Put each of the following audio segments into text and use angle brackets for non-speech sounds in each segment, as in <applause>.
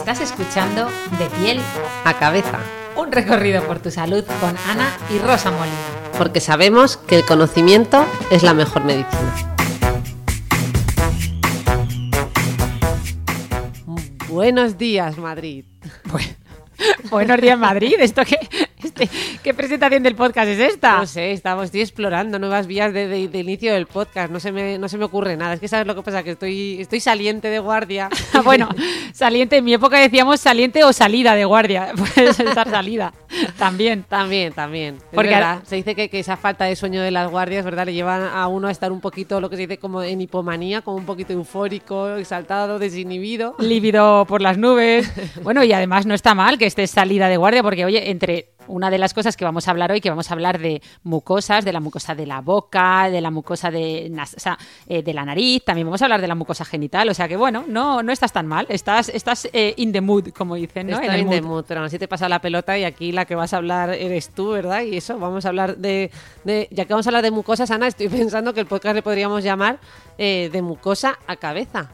Estás escuchando De piel a cabeza, un recorrido por tu salud con Ana y Rosa Molina. porque sabemos que el conocimiento es la mejor medicina. Buenos días, Madrid. <laughs> Buenos días, Madrid. ¿Esto qué, este, qué presentación del podcast es esta? No sé, estamos estoy explorando nuevas vías de, de- de inicio del podcast. No se, me, no se me ocurre nada. Es que sabes lo que pasa, que estoy, estoy saliente de guardia. <laughs> Ah, bueno, saliente, en mi época decíamos saliente o salida de guardia. <laughs> Puedes estar salida también. También, también. Es Porque verdad, ahora- se dice que, que esa falta de sueño de las guardias, ¿verdad? Le llevan a uno a estar un poquito, lo que se dice como en hipomanía, como un poquito eufórico, exaltado, desinhibido. lívido por las nubes. <laughs> Bueno, y además no está mal que estés salida de guardia, porque, oye, entre una de las cosas que vamos a hablar hoy, que vamos a hablar de mucosas, de la mucosa de la boca, de la mucosa de, nas- o sea, eh, de la nariz, también vamos a hablar de la mucosa genital, o sea que, bueno, no, no estás tan mal, estás, estás eh, in the mood, como dicen, ¿no? Estoy in the mood, pero así te pasa la pelota y aquí la que vas a hablar eres tú, ¿verdad? Y eso, vamos a hablar de, de- ya que vamos a hablar de mucosas, Ana, estoy <laughs> pensando que el podcast le podríamos llamar eh, de mucosa a cabeza.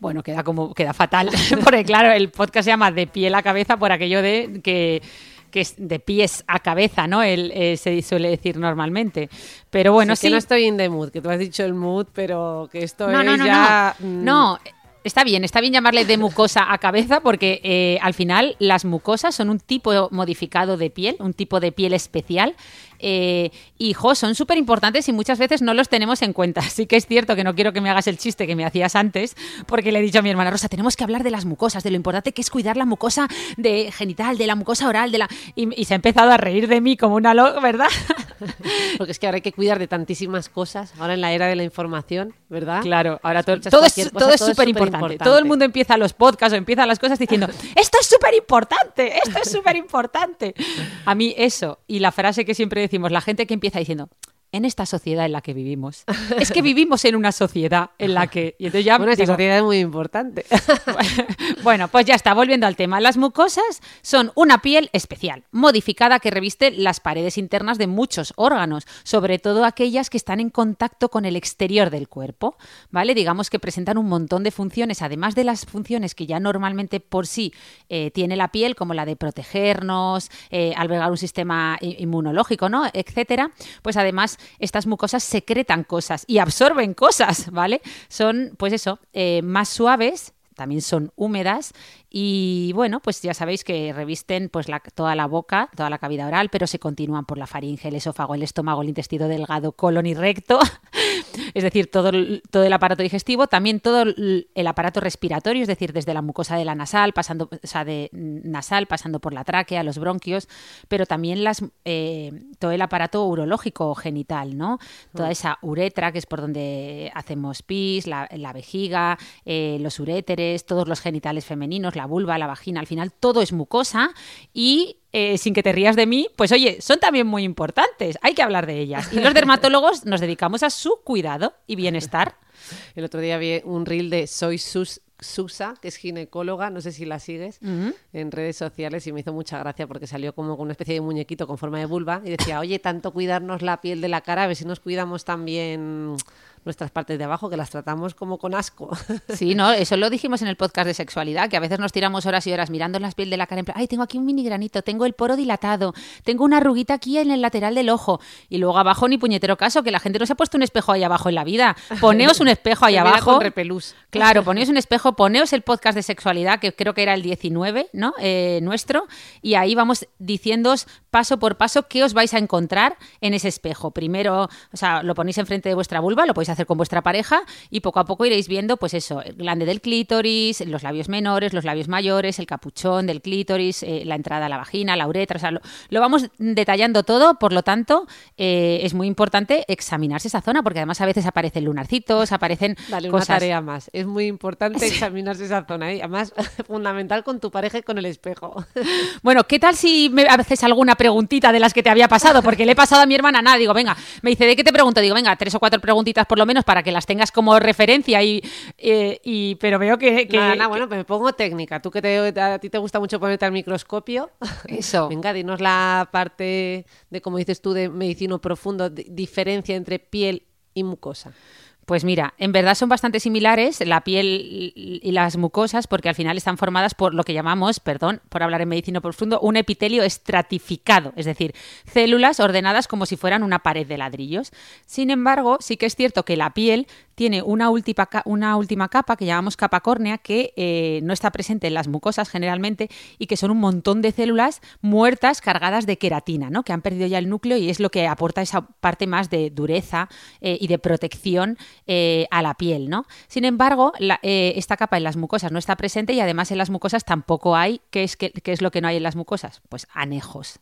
Bueno, queda como queda fatal, <laughs> porque claro, el podcast se llama De piel a cabeza por aquello de que que es de pies a cabeza, ¿no? El, eh, se suele decir normalmente. Pero bueno, Sí, sí. que no estoy in the mood, que tú has dicho el mood, pero que esto no, es no, no, ya... no. mm, No, Está bien, está bien llamarle de mucosa a cabeza porque eh, al final las mucosas son un tipo modificado de piel, un tipo de piel especial eh, y jo, son súper importantes y muchas veces no los tenemos en cuenta. <laughs> Sí que es cierto que no quiero que me hagas el chiste que me hacías antes porque le he dicho a mi hermana Rosa, tenemos que hablar de las mucosas, de lo importante que es cuidar la mucosa de genital, de la mucosa oral, de la y, y se ha empezado a reír de mí como una loca, ¿verdad? <laughs> Porque es que ahora hay que cuidar de tantísimas cosas, ahora en la era de la información, ¿verdad? Claro, ahora todo, todo es, cosa, todo es súper importante. Todo el mundo empieza los podcasts o empieza las cosas diciendo, esto es súper importante, esto es súper importante. A mí eso, y la frase que siempre decimos, la gente que empieza diciendo, en esta sociedad en la que vivimos. Es que vivimos en una sociedad en la que... Y entonces ya Bueno, esta digo, sociedad es muy importante. <laughs> bueno, pues ya está, volviendo al tema. Las mucosas son una piel especial, modificada que reviste las paredes internas de muchos órganos, sobre todo aquellas que están en contacto con el exterior del cuerpo, ¿vale? Digamos que presentan un montón de funciones, además de las funciones que ya normalmente por sí eh, tiene la piel, como la de protegernos, eh, albergar un sistema inmunológico, ¿no? Etcétera. Pues además estas mucosas secretan cosas y absorben cosas, ¿vale? Son, pues eso, eh, más suaves también son húmedas y bueno, pues ya sabéis que revisten pues toda la boca, toda la cavidad oral, pero se continúan por la faringe, el esófago, el estómago, el intestino delgado, colon y recto, es decir, todo el, todo el aparato digestivo, también todo el, el aparato respiratorio, es decir, desde la mucosa de la nasal, pasando, o sea, de mm, nasal, pasando por la tráquea, los bronquios, pero también las, eh, todo el aparato urológico genital, ¿no? Toda esa uretra, que es por donde hacemos pis, la, la vejiga, eh, los uréteres, todos los genitales femeninos, la vulva, la vagina, al final todo es mucosa y eh, sin que te rías de mí, pues oye, son también muy importantes, hay que hablar de ellas. Y los dermatólogos nos dedicamos a su cuidado y bienestar. El otro día vi un reel de Soy Sus- Susa, que es ginecóloga, no sé si la sigues, en redes sociales y me hizo mucha gracia porque salió como con una especie de muñequito con forma de vulva y decía, oye, tanto cuidarnos la piel de la cara, a ver si nos cuidamos también nuestras partes de abajo, que las tratamos como con asco. <laughs> Sí, no, eso lo dijimos en el podcast de sexualidad, que a veces nos tiramos horas y horas mirando las piel de la cara en plan, ay, tengo aquí un mini granito, tengo el poro dilatado, tengo una arruguita aquí en el lateral del ojo, y luego abajo ni puñetero caso, que la gente no se ha puesto un espejo ahí abajo en la vida. <laughs> Poneos un espejo ahí abajo. con repelús. Claro, ponéis un espejo, poneos el podcast de sexualidad, que creo que era el 19, ¿no? Eh, nuestro, y ahí vamos diciéndoos paso por paso qué os vais a encontrar en ese espejo. Primero, o sea, lo ponéis enfrente de vuestra vulva, lo podéis hacer con vuestra pareja, y poco a poco iréis viendo, pues eso, el glande del clítoris, los labios menores, los labios mayores, el capuchón del clítoris, eh, la entrada a la vagina, la uretra, o sea, lo, lo vamos detallando todo, por lo tanto, eh, es muy importante examinarse esa zona, porque además a veces aparecen lunarcitos, aparecen Dale, una cosas... tarea más. Es muy importante examinarse esa zona. ¿eh? Además, <laughs> fundamental con tu pareja y con el espejo. <laughs> Bueno, ¿qué tal si me haces alguna preguntita de las que te había pasado? Porque le he pasado a mi hermana nada. Digo, venga, me dice, ¿de qué te pregunto? Digo, venga, tres o cuatro preguntitas por lo menos para que las tengas como referencia. Y, eh, y pero veo que. que- Nada, nada, que- bueno, pues me pongo técnica. Tú que te- a ti te gusta mucho ponerte al microscopio. Eso. <laughs> Venga, dinos la parte de, como dices tú, de medicino profundo, de- diferencia entre piel y mucosa. Pues mira, en verdad son bastante similares la piel y las mucosas porque al final están formadas por lo que llamamos, perdón, por hablar en medicina profundo, un epitelio estratificado, es decir, células ordenadas como si fueran una pared de ladrillos. Sin embargo, sí que es cierto que la piel tiene una última, una última capa que llamamos capa córnea que eh, no está presente en las mucosas generalmente y que son un montón de células muertas cargadas de queratina, ¿no? que han perdido ya el núcleo y es lo que aporta esa parte más de dureza eh, y de protección eh, a la piel. ¿no? Sin embargo, esta capa en las mucosas no está presente y además en las mucosas tampoco hay, ¿qué es, qué- qué es lo que no hay en las mucosas? Pues anejos.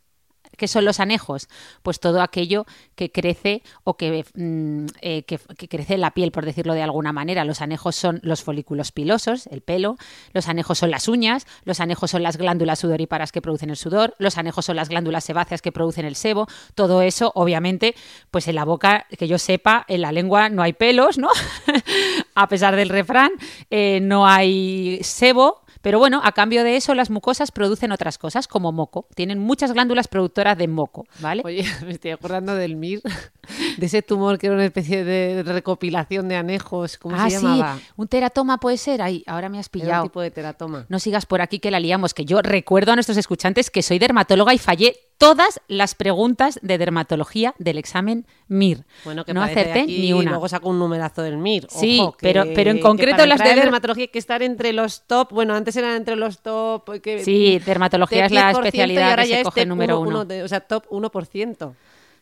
¿Qué son los anejos? Pues todo aquello que crece o que, mm, eh, que, que crece en la piel, por decirlo de alguna manera. Los anejos son los folículos pilosos, el pelo, los anejos son las uñas, los anejos son las glándulas sudoríparas que producen el sudor, los anejos son las glándulas sebáceas que producen el sebo. Todo eso, obviamente, pues en la boca, que yo sepa, en la lengua no hay pelos, ¿no? <laughs> a pesar del refrán, eh, no hay sebo. Pero bueno, a cambio de eso, las mucosas producen otras cosas, como moco. Tienen muchas glándulas productoras de moco, ¿vale? Oye, <laughs> me estoy acordando del MIR, de ese tumor que era una especie de recopilación de anejos. ¿Cómo ah, se llamaba? sí, un teratoma puede ser. Ay, ahora me has Era un pillado. tipo de teratoma. No sigas por aquí que la liamos, que yo recuerdo a nuestros escuchantes que soy dermatóloga y fallé todas las preguntas de dermatología del examen MIR. Bueno, que no acerté aquí, ni una. Luego saco un numerazo del MIR. Sí, Ojo, pero- que- pero en concreto las de dermatología hay que estar entre los top. Bueno, antes eran entre los top. Que, Sí, dermatología de es la 10% y especialidad ahora que ya se coge número uno- uno. uno de- o sea, top 1%.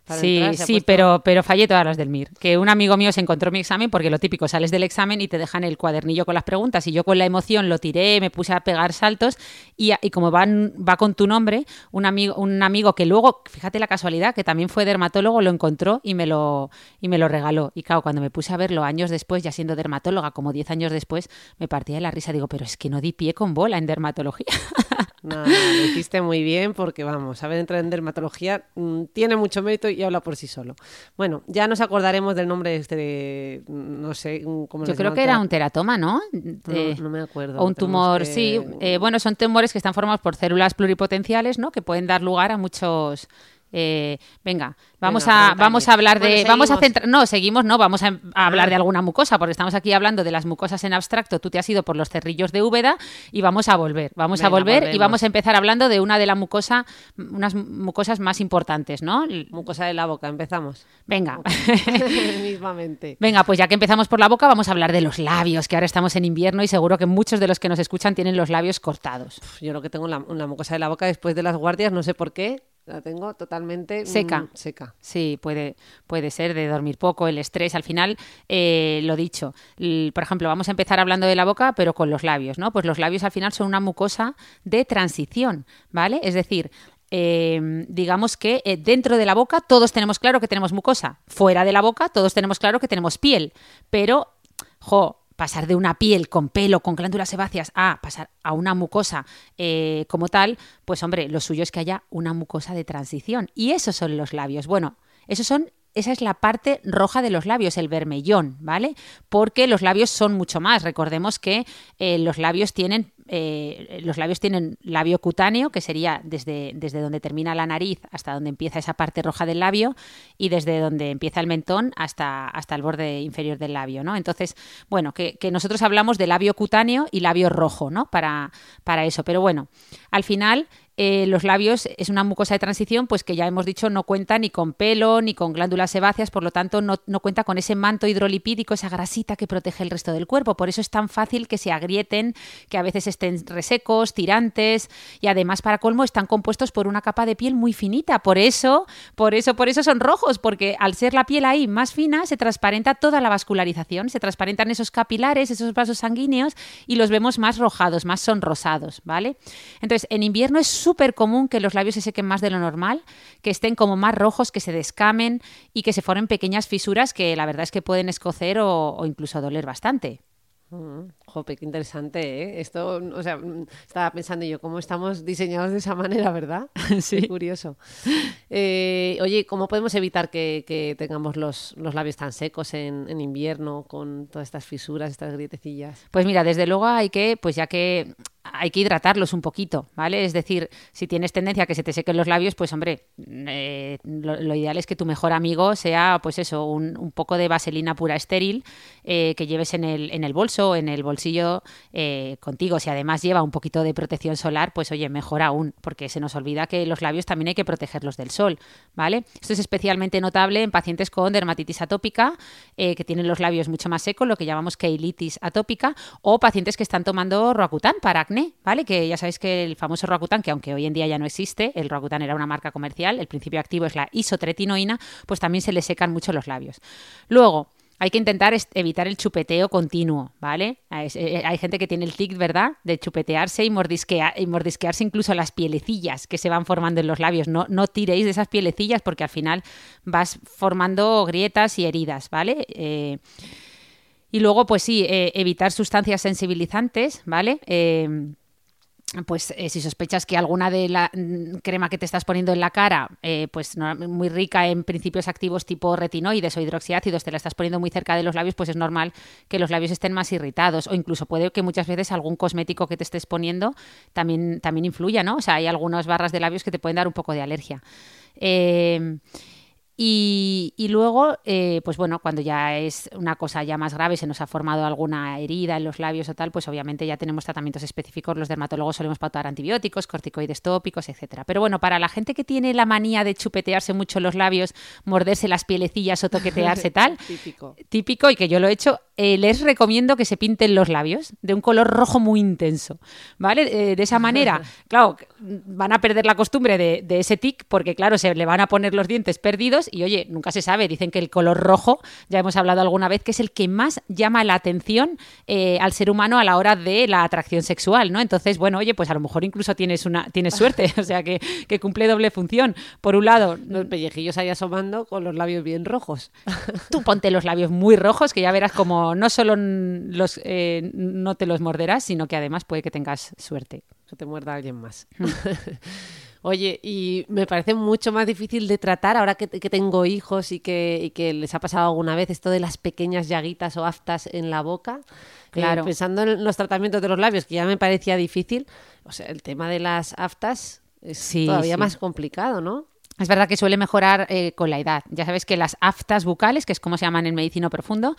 Sí, entrar sí, puesto- pero, pero fallé todas las del MIR. Que un amigo mío se encontró mi examen porque lo típico, sales del examen y te dejan el cuadernillo con las preguntas y yo con la emoción lo tiré, me puse a pegar saltos y, y como van, va con tu nombre, un amigo, un amigo que luego, fíjate la casualidad, que también fue dermatólogo, lo encontró y me lo, y me lo regaló. Y claro, cuando me puse a verlo años después, ya siendo dermatóloga, como 10 años después, me partía de la risa. Digo, pero es que no di pie con bola en dermatología. <laughs> <laughs> No, no, lo hiciste muy bien porque, vamos, saber entrar en dermatología mm, tiene mucho mérito y habla por sí solo. Bueno, ya nos acordaremos del nombre este de, mm, no sé, cómo Yo creo que era un teratoma, ¿no? No, Eh, no me acuerdo. O un tumor, que- sí. Eh, bueno, son tumores que están formados por células pluripotenciales, ¿no? Que pueden dar lugar a muchos. Eh, venga, vamos Venga, a vamos a hablar de, Bueno, vamos a centrar, no, seguimos, no, vamos a, a hablar de alguna mucosa, porque estamos aquí hablando de las mucosas en abstracto. Tú te has ido por los cerrillos de Úbeda y vamos a volver, vamos a volver y vamos a empezar hablando de una de la mucosa, unas mucosas más importantes, ¿no? Mucosa de la boca, empezamos. Venga. <laughs> Mismamente. Venga, pues ya que empezamos por la boca, vamos a hablar de los labios, que ahora estamos en invierno y seguro que muchos de los que nos escuchan tienen los labios cortados. Yo lo que tengo la, la mucosa de la boca después de las guardias, no sé por qué, la tengo totalmente mm, Seca. seca. Sí, puede, puede ser de dormir poco, el estrés. Al final, eh, lo dicho, por ejemplo, vamos a empezar hablando de la boca, pero con los labios, ¿no? Pues los labios al final son una mucosa de transición, ¿vale? Es decir, eh, digamos que eh, dentro de la boca todos tenemos claro que tenemos mucosa, fuera de la boca todos tenemos claro que tenemos piel, pero, jo, pasar de una piel con pelo, con glándulas sebáceas, a pasar a una mucosa eh, como tal, pues hombre, lo suyo es que haya una mucosa de transición. Y esos son los labios. Bueno, esos son esa es la parte roja de los labios, el vermellón, ¿vale? Porque los labios son mucho más. Recordemos que eh, los labios tienen eh, los labios tienen labio cutáneo, que sería desde, desde donde termina la nariz hasta donde empieza esa parte roja del labio, y desde donde empieza el mentón hasta, hasta el borde inferior del labio, ¿no? Entonces, bueno, que, que nosotros hablamos de labio cutáneo y labio rojo, ¿no? Para, para eso. Pero bueno, al final eh, los labios es una mucosa de transición, pues que ya hemos dicho no cuenta ni con pelo ni con glándulas sebáceas, por lo tanto no, no cuenta con ese manto hidrolipídico, esa grasita que protege el resto del cuerpo. Por eso es tan fácil que se agrieten, que a veces estén resecos, tirantes y además para colmo están compuestos por una capa de piel muy finita. Por eso, por eso, por eso son rojos, porque al ser la piel ahí más fina se transparenta toda la vascularización, se transparentan esos capilares, esos vasos sanguíneos y los vemos más rojados, más sonrosados, ¿vale? Entonces, en invierno es súper común que los labios se sequen más de lo normal, que estén como más rojos, que se descamen y que se formen pequeñas fisuras que la verdad es que pueden escocer o, o incluso doler bastante. Mm, jope, qué interesante, ¿eh? Esto, o sea, mm, estaba pensando yo, ¿cómo estamos diseñados de esa manera, verdad? <laughs> Sí. Qué curioso. Eh, oye, ¿cómo podemos evitar que, que tengamos los, los labios tan secos en, en invierno con todas estas fisuras, estas grietecillas? Pues mira, desde luego hay que, pues ya que hay que hidratarlos un poquito, ¿vale? Es decir, si tienes tendencia a que se te sequen los labios, pues hombre, eh, lo, ideal es que tu mejor amigo sea, pues eso, un, poco de vaselina pura estéril eh, que lleves en el, en el bolso, en el bolsillo eh, contigo. Si además lleva un poquito de protección solar, pues oye, mejor aún, porque se nos olvida que los labios también hay que protegerlos del sol, ¿vale? Esto es especialmente notable en pacientes con dermatitis atópica, que tienen los labios mucho más secos, lo que llamamos keilitis atópica, o pacientes que están tomando Roacutan para acné, ¿vale? Que ya sabéis que el famoso Roacutan, que aunque hoy en día ya no existe, el Roacutan era una marca comercial, el principio activo es la isotretinoína, pues también se le secan mucho los labios. Luego, hay que intentar evitar el chupeteo continuo, ¿vale? Hay, eh, hay gente que tiene el tic, ¿verdad? De chupetearse y, y mordisquearse incluso las pielecillas que se van formando en los labios. No, no tiréis de esas pielecillas porque al final vas formando grietas y heridas, ¿vale? Eh, y luego, pues sí, eh, evitar sustancias sensibilizantes, ¿vale? Eh, pues eh, si sospechas que alguna de la mm, crema que te estás poniendo en la cara, eh, pues muy rica en principios activos tipo retinoides o hidroxiácidos, te la estás poniendo muy cerca de los labios, pues es normal que los labios estén más irritados. O incluso puede que muchas veces algún cosmético que te estés poniendo también, también influya, ¿no? O sea, hay algunas barras de labios que te pueden dar un poco de alergia. Eh, y, y luego, eh, pues bueno, cuando ya es una cosa ya más grave, se nos ha formado alguna herida en los labios o tal, pues obviamente ya tenemos tratamientos específicos. Los dermatólogos solemos pautar antibióticos, corticoides tópicos, etcétera. Pero bueno, para la gente que tiene la manía de chupetearse mucho los labios, morderse las pielecillas o toquetearse <laughs> tal, Típico. típico y que yo lo he hecho, eh, les recomiendo que se pinten los labios de un color rojo muy intenso, ¿vale? Eh, de esa manera, <laughs> claro, van a perder la costumbre de, de ese tic porque, claro, se le van a poner los dientes perdidos y, oye, nunca se sabe, dicen que el color rojo, ya hemos hablado alguna vez, que es el que más llama la atención eh, al ser humano a la hora de la atracción sexual, ¿no? Entonces, bueno, oye, pues a lo mejor incluso tienes, una, tienes <laughs> suerte, o sea, que, que cumple doble función. Por un lado, Los pellejillos ahí asomando con los labios bien rojos. <laughs> Tú ponte los labios muy rojos, que ya verás como no solo los, eh, no te los morderás, sino que además puede que tengas suerte. que te muerda alguien más. <laughs> Oye, y me parece mucho más difícil de tratar ahora que, que tengo hijos y que, y que les ha pasado alguna vez esto de las pequeñas llaguitas o aftas en la boca. Eh, Claro. pensando en los tratamientos de los labios, que ya me parecía difícil, o sea, el tema de las aftas es Sí, todavía sí. más complicado, ¿no? Es verdad que suele mejorar eh, con la edad. Ya sabes que las aftas bucales, que es como se llaman en medicina profundo,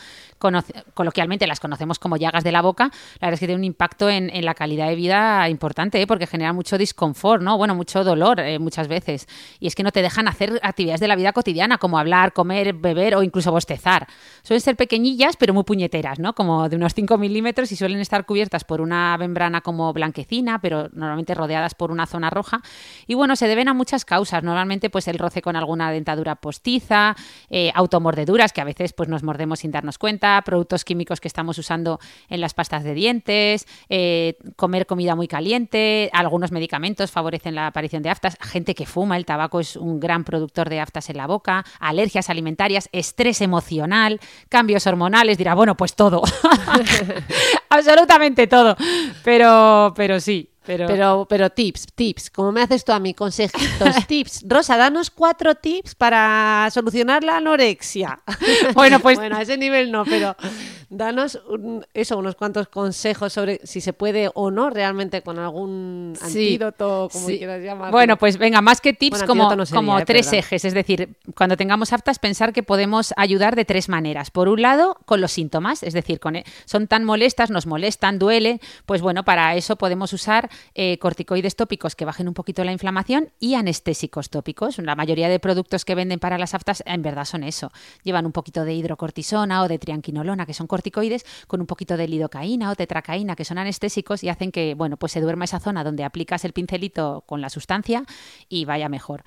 coloquialmente las conocemos como llagas de la boca, la verdad es que tiene un impacto en, en la calidad de vida importante, ¿eh? porque genera mucho disconfort, ¿no? Bueno, mucho dolor eh, muchas veces. Y es que no te dejan hacer actividades de la vida cotidiana, como hablar, comer, beber o incluso bostezar. Suelen ser pequeñillas, pero muy puñeteras, ¿no? Como de unos 5 milímetros y suelen estar cubiertas por una membrana como blanquecina, pero normalmente rodeadas por una zona roja. Y bueno, se deben a muchas causas. Normalmente, pues el roce con alguna dentadura postiza, eh, automordeduras, que a veces pues nos mordemos sin darnos cuenta, productos químicos que estamos usando en las pastas de dientes, eh, comer comida muy caliente, algunos medicamentos favorecen la aparición de aftas, gente que fuma, el tabaco es un gran productor de aftas en la boca, alergias alimentarias, estrés emocional, cambios hormonales, dirá, bueno, pues todo. <laughs> Absolutamente todo. Pero, pero sí. Pero, Pero, pero tips, tips, como me haces tú a mí, consejitos, <laughs> tips. Rosa, danos cuatro tips para solucionar la anorexia. Bueno, pues- <laughs> Bueno, a ese nivel no, pero Danos eso, unos cuantos consejos sobre si se puede o no realmente con algún antídoto, como quieras llamarlo. Bueno, pues venga, más que tips, como, como tres ejes. Es decir, cuando tengamos aftas, pensar que podemos ayudar de tres maneras. Por un lado, con los síntomas, es decir, con, e, son tan molestas, nos molestan, duele, pues bueno, para eso podemos usar eh, corticoides tópicos que bajen un poquito la inflamación y anestésicos tópicos. La mayoría de productos que venden para las aftas en verdad son eso. Llevan un poquito de hidrocortisona o de trianquinolona, que son corticoides, con un poquito de lidocaína o tetracaína, que son anestésicos y hacen que, bueno, pues se duerma esa zona donde aplicas el pincelito con la sustancia y vaya mejor.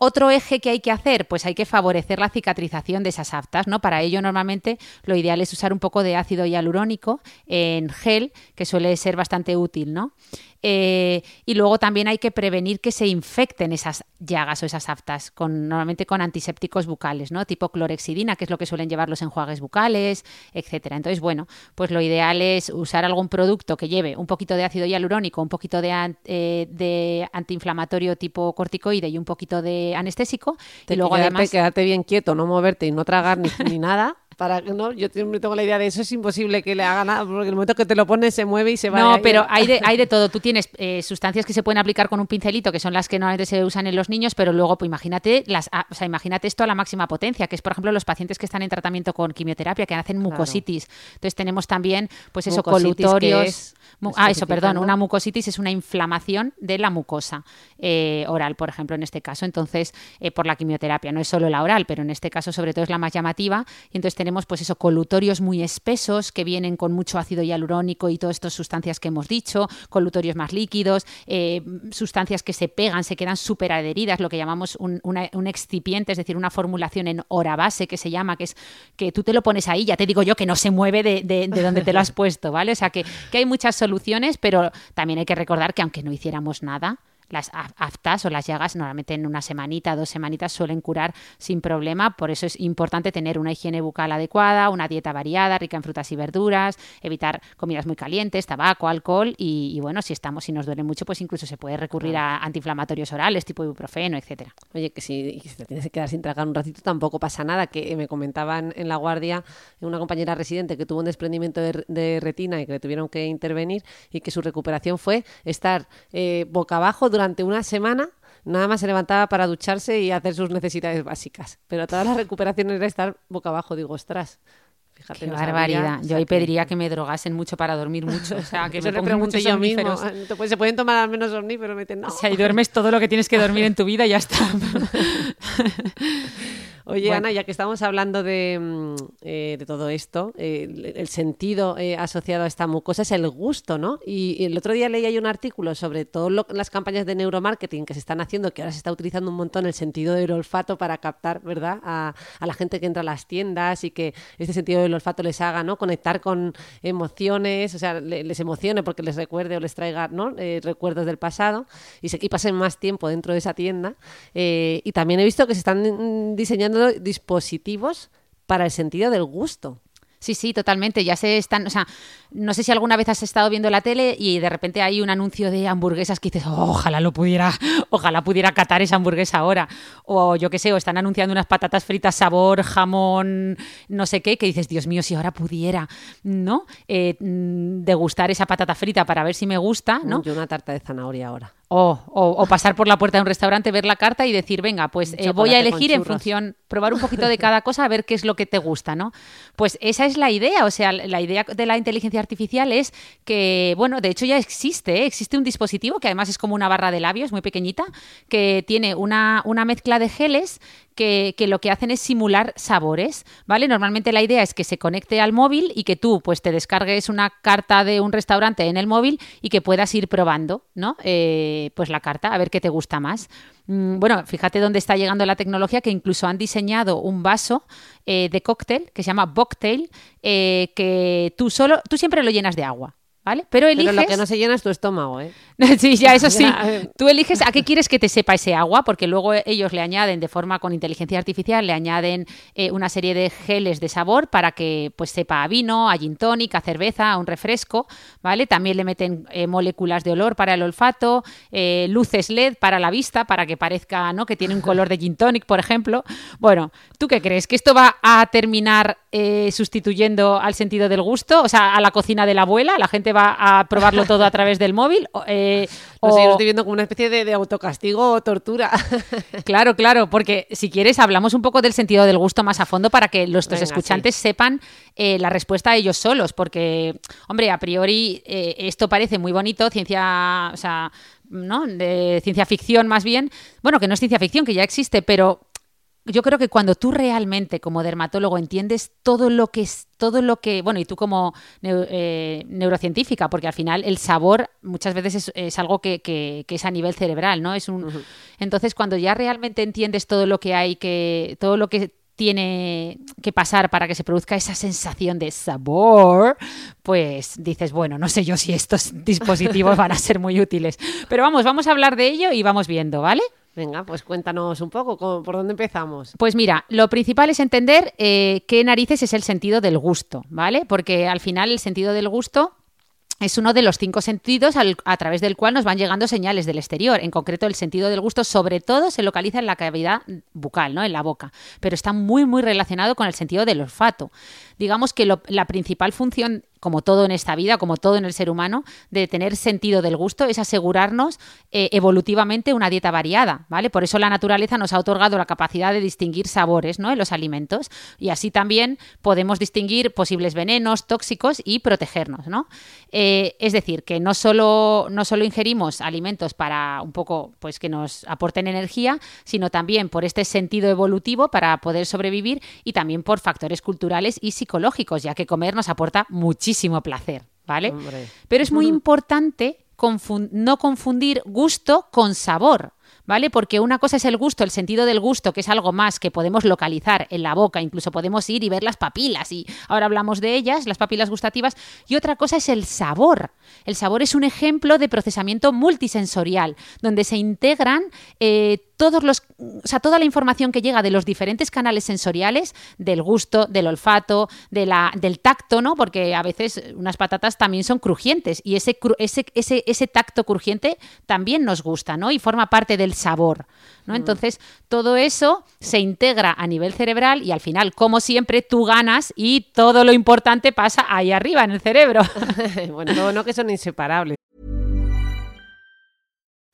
Otro eje que hay que hacer, pues hay que favorecer la cicatrización de esas aftas, ¿no? Para ello normalmente lo ideal es usar un poco de ácido hialurónico en gel, que suele ser bastante útil, ¿no? Eh, y luego también hay que prevenir que se infecten esas llagas o esas aftas, con, normalmente con antisépticos bucales, ¿no? Tipo clorexidina, que es lo que suelen llevar los enjuagues bucales, etcétera. Entonces, bueno, pues lo ideal es usar algún producto que lleve un poquito de ácido hialurónico, un poquito de, eh, de antiinflamatorio tipo corticoide y un poquito de anestésico. y luego además quedarte bien quieto, no moverte y no tragar ni, ni nada <laughs> para no yo siempre tengo la idea de eso es imposible que le haga nada porque el momento que te lo pones se mueve y se va no pero hay de, <laughs> hay de todo. Tú tienes eh, sustancias que se pueden aplicar con un pincelito que son las que normalmente se usan en los niños pero luego pues imagínate las ah, o sea imagínate esto a la máxima potencia que es por ejemplo los pacientes que están en tratamiento con quimioterapia que hacen mucositis. Entonces tenemos también pues eso colutorios ah eso perdón una mucositis es una inflamación de la mucosa eh, oral por ejemplo en este caso. Entonces eh, por la quimioterapia no es solo la oral pero en este caso sobre todo es la más llamativa. Y entonces tenemos tenemos pues eso, colutorios muy espesos que vienen con mucho ácido hialurónico y todas estas sustancias que hemos dicho, colutorios más líquidos, eh, sustancias que se pegan, se quedan súper adheridas, lo que llamamos un, excipiente, es decir, una formulación en hora base que se llama, que es que tú te lo pones ahí, ya te digo yo que no se mueve de, de, donde te lo has <laughs> puesto, ¿vale? O sea que, que hay muchas soluciones, pero también hay que recordar que aunque no hiciéramos nada, las aftas o las llagas normalmente en una semanita, dos semanitas suelen curar sin problema, por eso es importante tener una higiene bucal adecuada, una dieta variada, rica en frutas y verduras, evitar comidas muy calientes, tabaco, alcohol y, bueno, si estamos, si nos duele mucho, pues incluso se puede recurrir a antiinflamatorios orales tipo ibuprofeno, etcétera. Oye, que si, te tienes que quedar sin tragar un ratito tampoco pasa nada, que me comentaban en la guardia una compañera residente que tuvo un desprendimiento de, retina y que le tuvieron que intervenir y que su recuperación fue estar eh, boca abajo durante una semana nada más se levantaba para ducharse y hacer sus necesidades básicas. Pero toda la recuperación era estar boca abajo. Digo, ostras, Fíjate, Qué barbaridad. yo ahí pediría que me drogasen mucho para dormir mucho. O sea, que me le pregunto yo mismo. se pueden tomar al menos omníferos, meten no. O sea, y duermes todo lo que tienes que dormir en tu vida y ya está. <laughs> Oye, Ana, ya que estamos hablando de, mm, eh, todo esto, eh, el sentido eh, asociado a esta mucosa es el gusto, ¿no? Y, el otro día leí ahí un artículo sobre todas las campañas de neuromarketing que se están haciendo, que ahora se está utilizando un montón el sentido del olfato para captar, ¿verdad?, a, la gente que entra a las tiendas y que este sentido del olfato les haga, ¿no?, conectar con emociones, o sea, les emocione porque les recuerde o les traiga, ¿no?, recuerdos del pasado y, se, y pasen más tiempo dentro de esa tienda. y también he visto que se están mm, dispositivos para el sentido del gusto. Sí, sí, totalmente. Ya se están, o sea, no sé si alguna vez has estado viendo la tele y de repente hay un anuncio de hamburguesas que dices, ojalá lo pudiera, <laughs> ojalá pudiera catar esa hamburguesa ahora. O yo qué sé, o están anunciando unas patatas fritas sabor, jamón, no sé qué, que dices, Dios mío, si ahora pudiera, ¿no? Eh, mm, degustar esa patata frita para ver si me gusta, ¿no? Yo una tarta de zanahoria ahora. O, pasar por la puerta de un restaurante, ver la carta y decir, venga, pues eh, voy a elegir en función, probar un poquito de cada cosa, a ver qué es lo que te gusta, ¿no? Pues esa es la idea, o sea, la idea de la inteligencia artificial es que, bueno, de hecho ya existe, ¿eh? existe un dispositivo que además es como una barra de labios muy pequeñita, que tiene una, una mezcla de geles que, lo que hacen es simular sabores, ¿vale? Normalmente la idea es que se conecte al móvil y que tú pues te descargues una carta de un restaurante en el móvil y que puedas ir probando, ¿no? Eh, pues la carta, a ver qué te gusta más. Mm, bueno, fíjate dónde está llegando la tecnología, que incluso han diseñado un vaso eh, de cóctel que se llama Bocktail, eh, que tú solo, tú siempre lo llenas de agua. ¿Vale? Pero eliges. Pero lo que no se llena es tu estómago, ¿eh? <laughs> sí, ya, eso <laughs> sí. Tú eliges a qué quieres que te sepa ese agua, porque luego ellos le añaden de forma con inteligencia artificial, le añaden eh, una serie de geles de sabor para que pues sepa a vino, a gin tonic, a cerveza, a un refresco, ¿vale? También le meten eh, moléculas de olor para el olfato, eh, luces LED para la vista, para que parezca, ¿no? Que tiene un color de gin tonic, por ejemplo. Bueno, ¿tú qué crees? ¿Que esto va a terminar sustituyendo al sentido del gusto, o sea, a la cocina de la abuela, la gente va a probarlo todo a través del móvil. Eh, <laughs> no sé, yo o- lo estoy viendo como una especie de, de autocastigo o tortura. <laughs> Claro, claro, porque si quieres hablamos un poco del sentido del gusto más a fondo para que nuestros Venga, escuchantes sepan eh, la respuesta a ellos solos, porque, hombre, a priori eh, esto parece muy bonito, ciencia, o sea, ¿no? De ciencia ficción más bien. Bueno, que no es ciencia ficción, que ya existe, pero yo creo que cuando tú realmente como dermatólogo entiendes todo lo que es todo lo que bueno y tú como eh, neurocientífica porque al final el sabor muchas veces es, es algo que, que- que es a nivel cerebral no es un entonces cuando ya realmente entiendes todo lo que hay que todo lo que tiene que pasar para que se produzca esa sensación de sabor, pues dices, bueno, no sé yo si estos <laughs> dispositivos van a ser muy útiles. Pero vamos, vamos a hablar de ello y vamos viendo, ¿vale? Venga, pues cuéntanos un poco, ¿cómo- ¿por dónde empezamos? Pues mira, lo principal es entender eh, qué narices es el sentido del gusto, ¿vale? Porque al final el sentido del gusto es uno de los cinco sentidos a través del cual nos van llegando señales del exterior. En concreto, el sentido del gusto, sobre todo, se localiza en la cavidad bucal, ¿no? En la boca. Pero está muy, muy relacionado con el sentido del olfato. Digamos que la principal función, como todo en esta vida, como todo en el ser humano, de tener sentido del gusto es asegurarnos eh, evolutivamente una dieta variada, ¿vale? Por eso la naturaleza nos ha otorgado la capacidad de distinguir sabores, ¿no? En los alimentos y así también podemos distinguir posibles venenos, tóxicos y protegernos, ¿no? Eh, es decir, que no solo, no solo ingerimos alimentos para un poco, pues que nos aporten energía, sino también por este sentido evolutivo para poder sobrevivir y también por factores culturales y psicológicos, ya que comer nos aporta muchísimo placer, ¿vale? Hombre. Pero es muy importante no confundir gusto con sabor. ¿Vale? Porque una cosa es el gusto, el sentido del gusto, que es algo más que podemos localizar en la boca, incluso podemos ir y ver las papilas, y ahora hablamos de ellas, las papilas gustativas, y otra cosa es el sabor. El sabor es un ejemplo de procesamiento multisensorial, donde se integran eh, todos los, o sea, toda la información que llega de los diferentes canales sensoriales, del gusto, del olfato, de la, del tacto, ¿no? Porque a veces unas patatas también son crujientes y ese, ese, ese, ese tacto crujiente también nos gusta, ¿no? Y forma parte del sabor, ¿no? Entonces, todo eso se integra a nivel cerebral y al final, como siempre, tú ganas y todo lo importante pasa ahí arriba, en el cerebro. <laughs> bueno, no que son inseparables.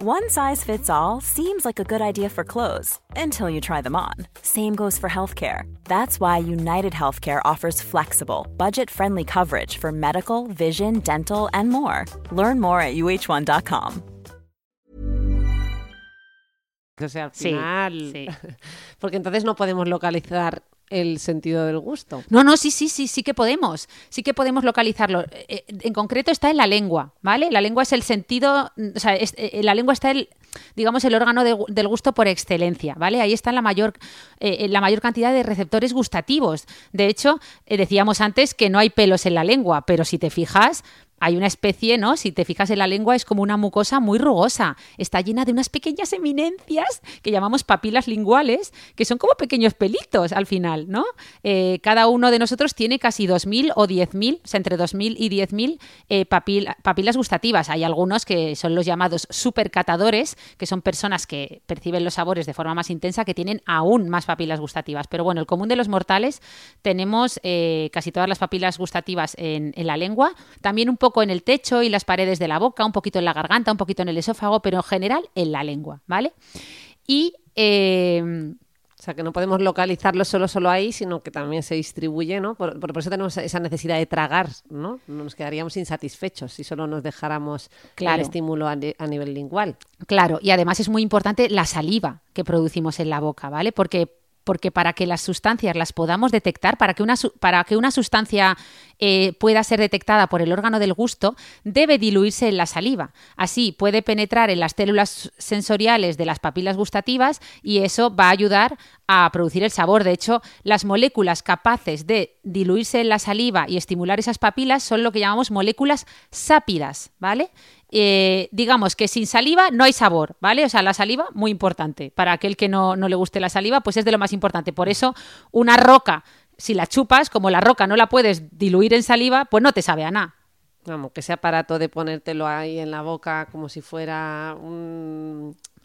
One size fits all seems like a good idea for clothes until you try them on. Same goes for healthcare. That's why United Healthcare offers flexible, budget friendly coverage for medical, vision, dental, and more. Learn more at uh1.com. O sea, al Sí, final... sí. <laughs> Porque entonces no podemos localizar el sentido del gusto. No, no, sí, sí, sí, sí que podemos. Sí que podemos localizarlo. Eh, En concreto está en la lengua, ¿vale? La lengua es el sentido, mm, o sea, eh, la lengua está el, digamos, el órgano del gusto por excelencia, ¿vale? Ahí está la mayor, eh, la mayor cantidad de receptores gustativos. De hecho, eh, decíamos antes que no hay pelos en la lengua, pero si te fijas, hay una especie, ¿no? Si te fijas en la lengua, es como una mucosa muy rugosa. Está llena de unas pequeñas eminencias que llamamos papilas linguales, que son como pequeños pelitos al final, ¿no? Eh, cada uno de nosotros tiene casi 2.000 o 10.000, o sea, entre 2.000 y 10.000 eh, papil- papilas gustativas. Hay algunos que son los llamados supercatadores, que son personas que perciben los sabores de forma más intensa, que tienen aún más papilas gustativas. Pero bueno, el común de los mortales tenemos eh, casi todas las papilas gustativas en, en la lengua, también un poco en el techo y las paredes de la boca, un poquito en la garganta, un poquito en el esófago, pero en general en la lengua, ¿vale? Y eh, O sea, que no podemos localizarlo solo, solo ahí, sino que también se distribuye, ¿no? Por, por eso tenemos esa necesidad de tragar, ¿no? No Nos quedaríamos insatisfechos si solo nos dejáramos Claro. el estímulo a nivel lingual. Claro, y además es muy importante la saliva que producimos en la boca, ¿vale? Porque porque para que las sustancias las podamos detectar, para que una, para que una sustancia eh, pueda ser detectada por el órgano del gusto, debe diluirse en la saliva. Así puede penetrar en las células sensoriales de las papilas gustativas y eso va a ayudar a producir el sabor. De hecho, las moléculas capaces de diluirse en la saliva y estimular esas papilas son lo que llamamos moléculas sápidas, ¿vale? Eh, digamos que sin saliva no hay sabor, ¿vale? O sea, la saliva, muy importante. Para aquel que no, no le guste la saliva, pues es de lo más importante. Por eso, una roca si la chupas, como la roca no la puedes diluir en saliva, pues no te sabe a nada. Vamos, que ese aparato de ponértelo ahí en la boca como si fuera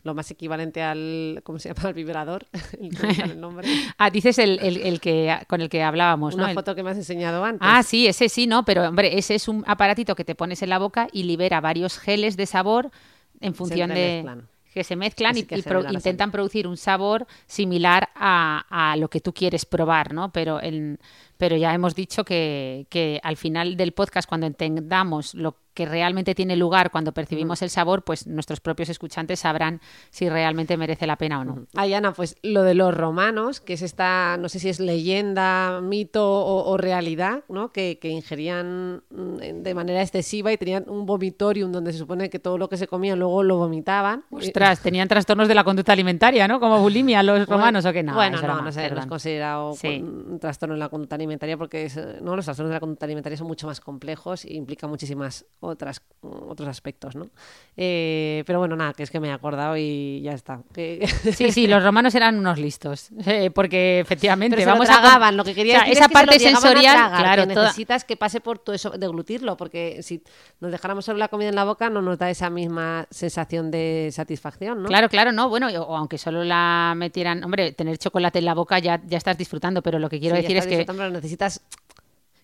lo más equivalente al, ¿cómo se llama? <laughs> Al vibrador. <laughs> el nombre. <laughs> ah, dices el, el, que, con el que hablábamos, Una foto que me has enseñado antes. Ah, sí, ese sí, ¿no? Pero, hombre, ese es un aparatito que te pones en la boca y libera varios geles de sabor en función de que se mezclan y, intentan producir un sabor similar a, a, lo que tú quieres probar, ¿no? Pero, el, pero ya hemos dicho que, que, al final del podcast, cuando entendamos lo que realmente tiene lugar cuando percibimos el sabor, pues nuestros propios escuchantes sabrán si realmente merece la pena o no. Ay, Ana, pues lo de los romanos, que es esta, no sé si es leyenda, mito o, realidad, ¿no? Que, ingerían mm, de manera excesiva y tenían un vomitorium donde se supone que todo lo que se comían luego lo vomitaban. Ostras, <laughs> tenían trastornos de la conducta alimentaria, ¿no? Como bulimia los romanos o qué no. Bueno, no, no sé, no es considerado un trastorno en la conducta alimentaria porque no, los trastornos de la conducta alimentaria son mucho más complejos e implican muchísimas otras, otros aspectos, ¿no? Eh, pero bueno, nada, que es que me he acordado y ya está. <laughs> Sí, sí, los romanos eran unos listos, eh, porque efectivamente vamos lo a lo que quería esa parte sensorial, claro, necesitas que pase por todo eso, deglutirlo, porque si nos dejáramos solo la comida en la boca no nos da esa misma sensación de satisfacción, ¿no? Claro, claro, no, bueno, o aunque solo la metieran, hombre, tener chocolate en la boca ya, ya estás disfrutando, pero lo que quiero decir es que necesitas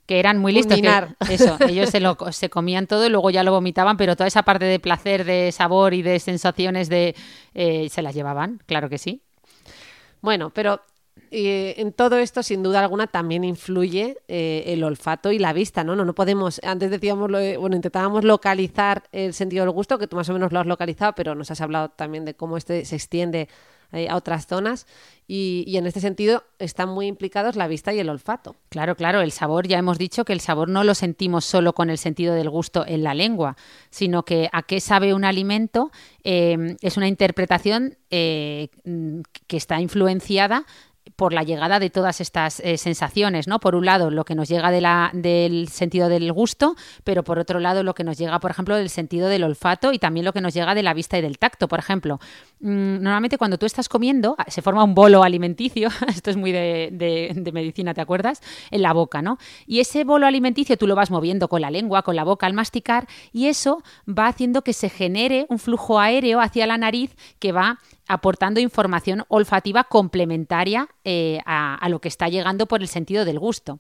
que eran muy listos. <laughs> eso, ellos se, lo, se comían todo y luego ya lo vomitaban, pero toda esa parte de placer, de sabor y de sensaciones de eh, se las llevaban, claro que sí. Bueno, pero eh, en todo esto, sin duda alguna, también influye eh, el olfato y la vista, ¿no? ¿no? No podemos, antes decíamos, bueno, intentábamos localizar el sentido del gusto, que tú más o menos lo has localizado, pero nos has hablado también de cómo este se extiende a otras zonas y, en este sentido están muy implicados la vista y el olfato. Claro, claro, el sabor, ya hemos dicho que el sabor no lo sentimos solo con el sentido del gusto en la lengua, sino que a qué sabe un alimento eh, es una interpretación eh, que está influenciada por la llegada de todas estas eh, sensaciones, ¿no? Por un lado, lo que nos llega de del sentido del gusto, pero por otro lado, lo que nos llega, por ejemplo, del sentido del olfato y también lo que nos llega de la vista y del tacto. Por ejemplo, mm, normalmente cuando tú estás comiendo, ah, se forma un bolo alimenticio, <laughs> esto es muy de, de, medicina, ¿te acuerdas? En la boca, ¿no? Y ese bolo alimenticio tú lo vas moviendo con la lengua, con la boca al masticar, y eso va haciendo que se genere un flujo aéreo hacia la nariz que va aportando información olfativa complementaria eh, a, lo que está llegando por el sentido del gusto.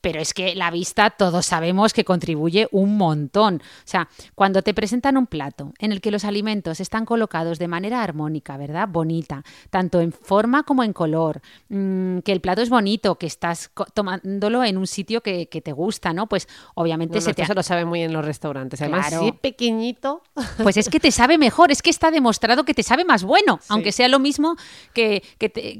Pero es que la vista todos sabemos que contribuye un montón. O sea, cuando te presentan un plato en el que los alimentos están colocados de manera armónica, ¿verdad? Bonita, tanto en forma como en color, mm, que el plato es bonito, que estás tomándolo en un sitio que, te gusta, ¿no? Pues obviamente se te... Eso lo sabe muy en los restaurantes. Además, claro. pequeñito... Pues es que te sabe mejor, es que está demostrado que te sabe más bueno, aunque sea lo mismo que, que, te,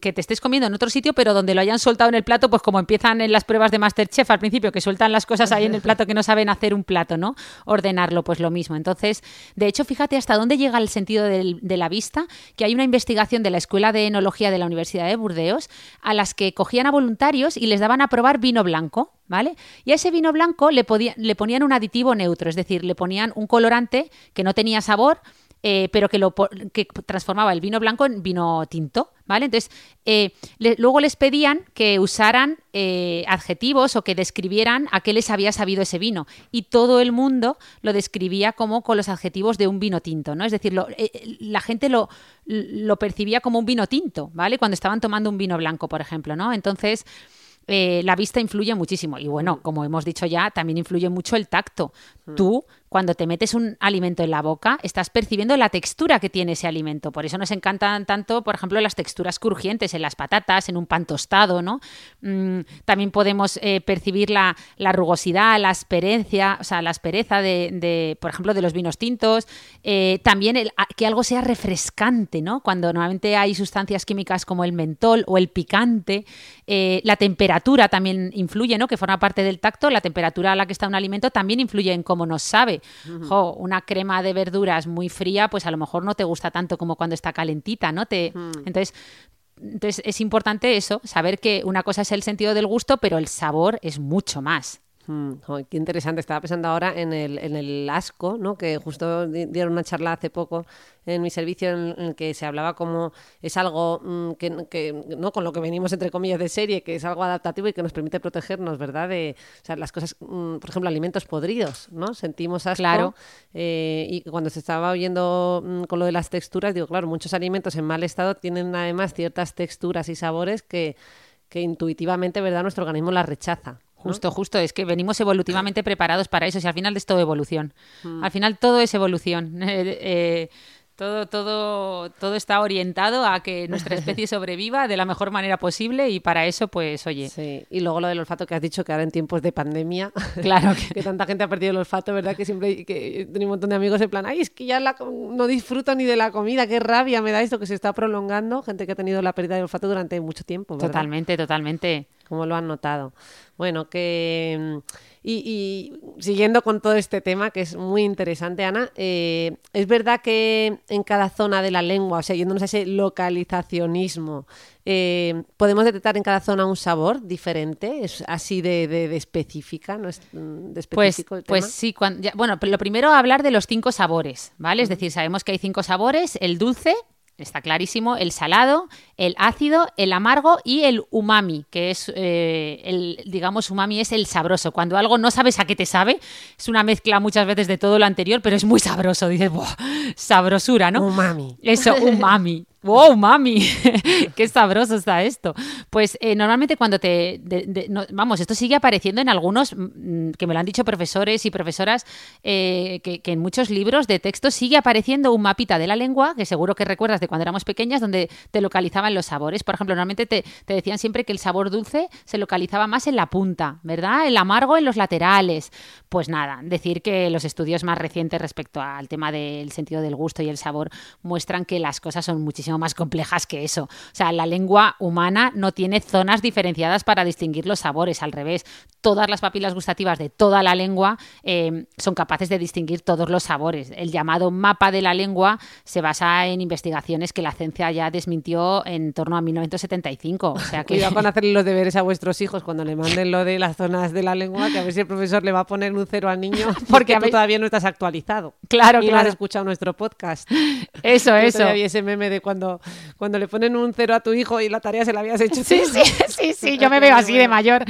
que te estés comiendo en otro sitio, pero donde lo hayan soltado en el plato, pues como empiezan en las pruebas de Masterchef al principio, que sueltan las cosas ahí en el plato que no saben hacer un plato, ¿no? Ordenarlo, pues lo mismo. Entonces, de hecho, fíjate hasta dónde llega el sentido de la vista, que hay una investigación de la Escuela de Enología de la Universidad de Burdeos, a las que cogían a voluntarios y les daban a probar vino blanco, ¿vale? Y a ese vino blanco le, le ponían un aditivo neutro, es decir, le ponían un colorante que no tenía sabor, eh, pero que, lo, que transformaba el vino blanco en vino tinto, ¿vale? Entonces, eh, luego les pedían que usaran eh, adjetivos o que describieran a qué les había sabido ese vino. Y todo el mundo lo describía como con los adjetivos de un vino tinto, ¿no? Es decir, la gente lo, lo percibía como un vino tinto, ¿vale? Cuando estaban tomando un vino blanco, por ejemplo, ¿no? Entonces... la vista influye muchísimo. Y bueno, como hemos dicho ya, también influye mucho el tacto. Mm. Tú cuando te metes un alimento en la boca, estás percibiendo la textura que tiene ese alimento. Por eso nos encantan tanto, por ejemplo, las texturas crujientes en las patatas, en un pan tostado, ¿no? Mm, también podemos eh, percibir la, rugosidad, la asperencia, o sea, la aspereza de, por ejemplo, de los vinos tintos. Eh, también que algo sea refrescante, ¿no? Cuando normalmente hay sustancias químicas como el mentol o el picante. Eh, la temperatura también influye, ¿no? Que forma parte del tacto. La temperatura a la que está un alimento también influye en cómo nos sabe. Una crema de verduras muy fría, pues a lo mejor no te gusta tanto como cuando está calentita, ¿no? Te, Entonces, entonces es importante eso, saber que una cosa es el sentido del gusto, pero el sabor es mucho más. Mm, qué interesante. Estaba pensando ahora en el, en el asco, ¿no? que justo dieron una charla hace poco en mi servicio en, el que se hablaba como es algo mm, que, no con lo que venimos entre comillas de serie, que es algo adaptativo y que nos permite protegernos, ¿verdad? De o sea, las cosas, mm, por ejemplo, alimentos podridos, ¿no? Sentimos asco. Claro. Eh, y cuando se estaba oyendo con lo de las texturas, digo, claro, muchos alimentos en mal estado tienen además ciertas texturas y sabores que, que intuitivamente, ¿verdad? Nuestro organismo las rechaza. Justo, justo, es que venimos evolutivamente preparados para eso, y al final es todo evolución. Mm. Al final todo es evolución. <laughs> Eh, eh, todo, todo, todo está orientado a que nuestra especie <laughs> sobreviva de la mejor manera posible y para eso, pues, oye. Sí, y luego lo del olfato que has dicho que ahora en tiempos de pandemia, <laughs> claro que, tanta gente ha perdido el olfato, ¿verdad? Que siempre que tengo un montón de amigos en plan, ay, es que ya no disfruto ni de la comida, qué rabia me da esto que se está prolongando, gente que ha tenido la pérdida del olfato durante mucho tiempo. ¿verdad? Totalmente, totalmente. Como lo han notado. Bueno, que y, siguiendo con todo este tema, que es muy interesante, Ana, eh, es verdad que en cada zona de la lengua, o sea, yéndonos a ese localizacionismo, eh, podemos detectar en cada zona un sabor diferente, es así de, específica, ¿no es mm, de pues, específico el pues, sí, bueno, lo primero hablar de los cinco sabores, ¿vale? Es decir, sabemos que hay cinco sabores, el dulce, está clarísimo, el salado, el ácido, el amargo y el umami, que es eh, el, digamos, umami es el sabroso. Cuando algo no sabes a qué te sabe, es una mezcla muchas veces de todo lo anterior, pero es muy sabroso. Dices, ¡buah! Sabrosura, ¿no? Umami. Eso, umami. ¡Wow, mami! <laughs> ¡Qué sabroso está esto! Pues eh, normalmente cuando te... vamos, esto sigue apareciendo en algunos, mm, que me lo han dicho profesores y profesoras, eh, que, en muchos libros de texto sigue apareciendo un mapita de la lengua, que seguro que recuerdas de cuando éramos pequeñas, donde te localizaban los sabores. Por ejemplo, normalmente te, te decían siempre que el sabor dulce se localizaba más en la punta, ¿verdad? El amargo en los laterales. Pues nada, decir que los estudios más recientes respecto al tema del sentido del gusto y el sabor muestran que las cosas son muchísimo más complejas que eso. O sea, la lengua humana no tiene zonas diferenciadas para distinguir los sabores, al revés. Todas las papilas gustativas de toda la lengua eh, son capaces de distinguir todos los sabores. El llamado mapa de la lengua se basa en investigaciones que la ciencia ya desmintió en torno a 1975. O sea que... Cuidado con <laughs> hacerle los deberes a vuestros hijos cuando le manden lo de las zonas de la lengua, que a ver si el profesor le va a poner un cero al niño <laughs> porque tú todavía no estás actualizado. Claro, claro. no has escuchado nuestro podcast. Eso, eso. Todavía ese meme de cuando cuando, le ponen un cero a tu hijo y la tarea se la habías hecho. Sí, sí, sí, sí, yo me <laughs> veo así de mayor.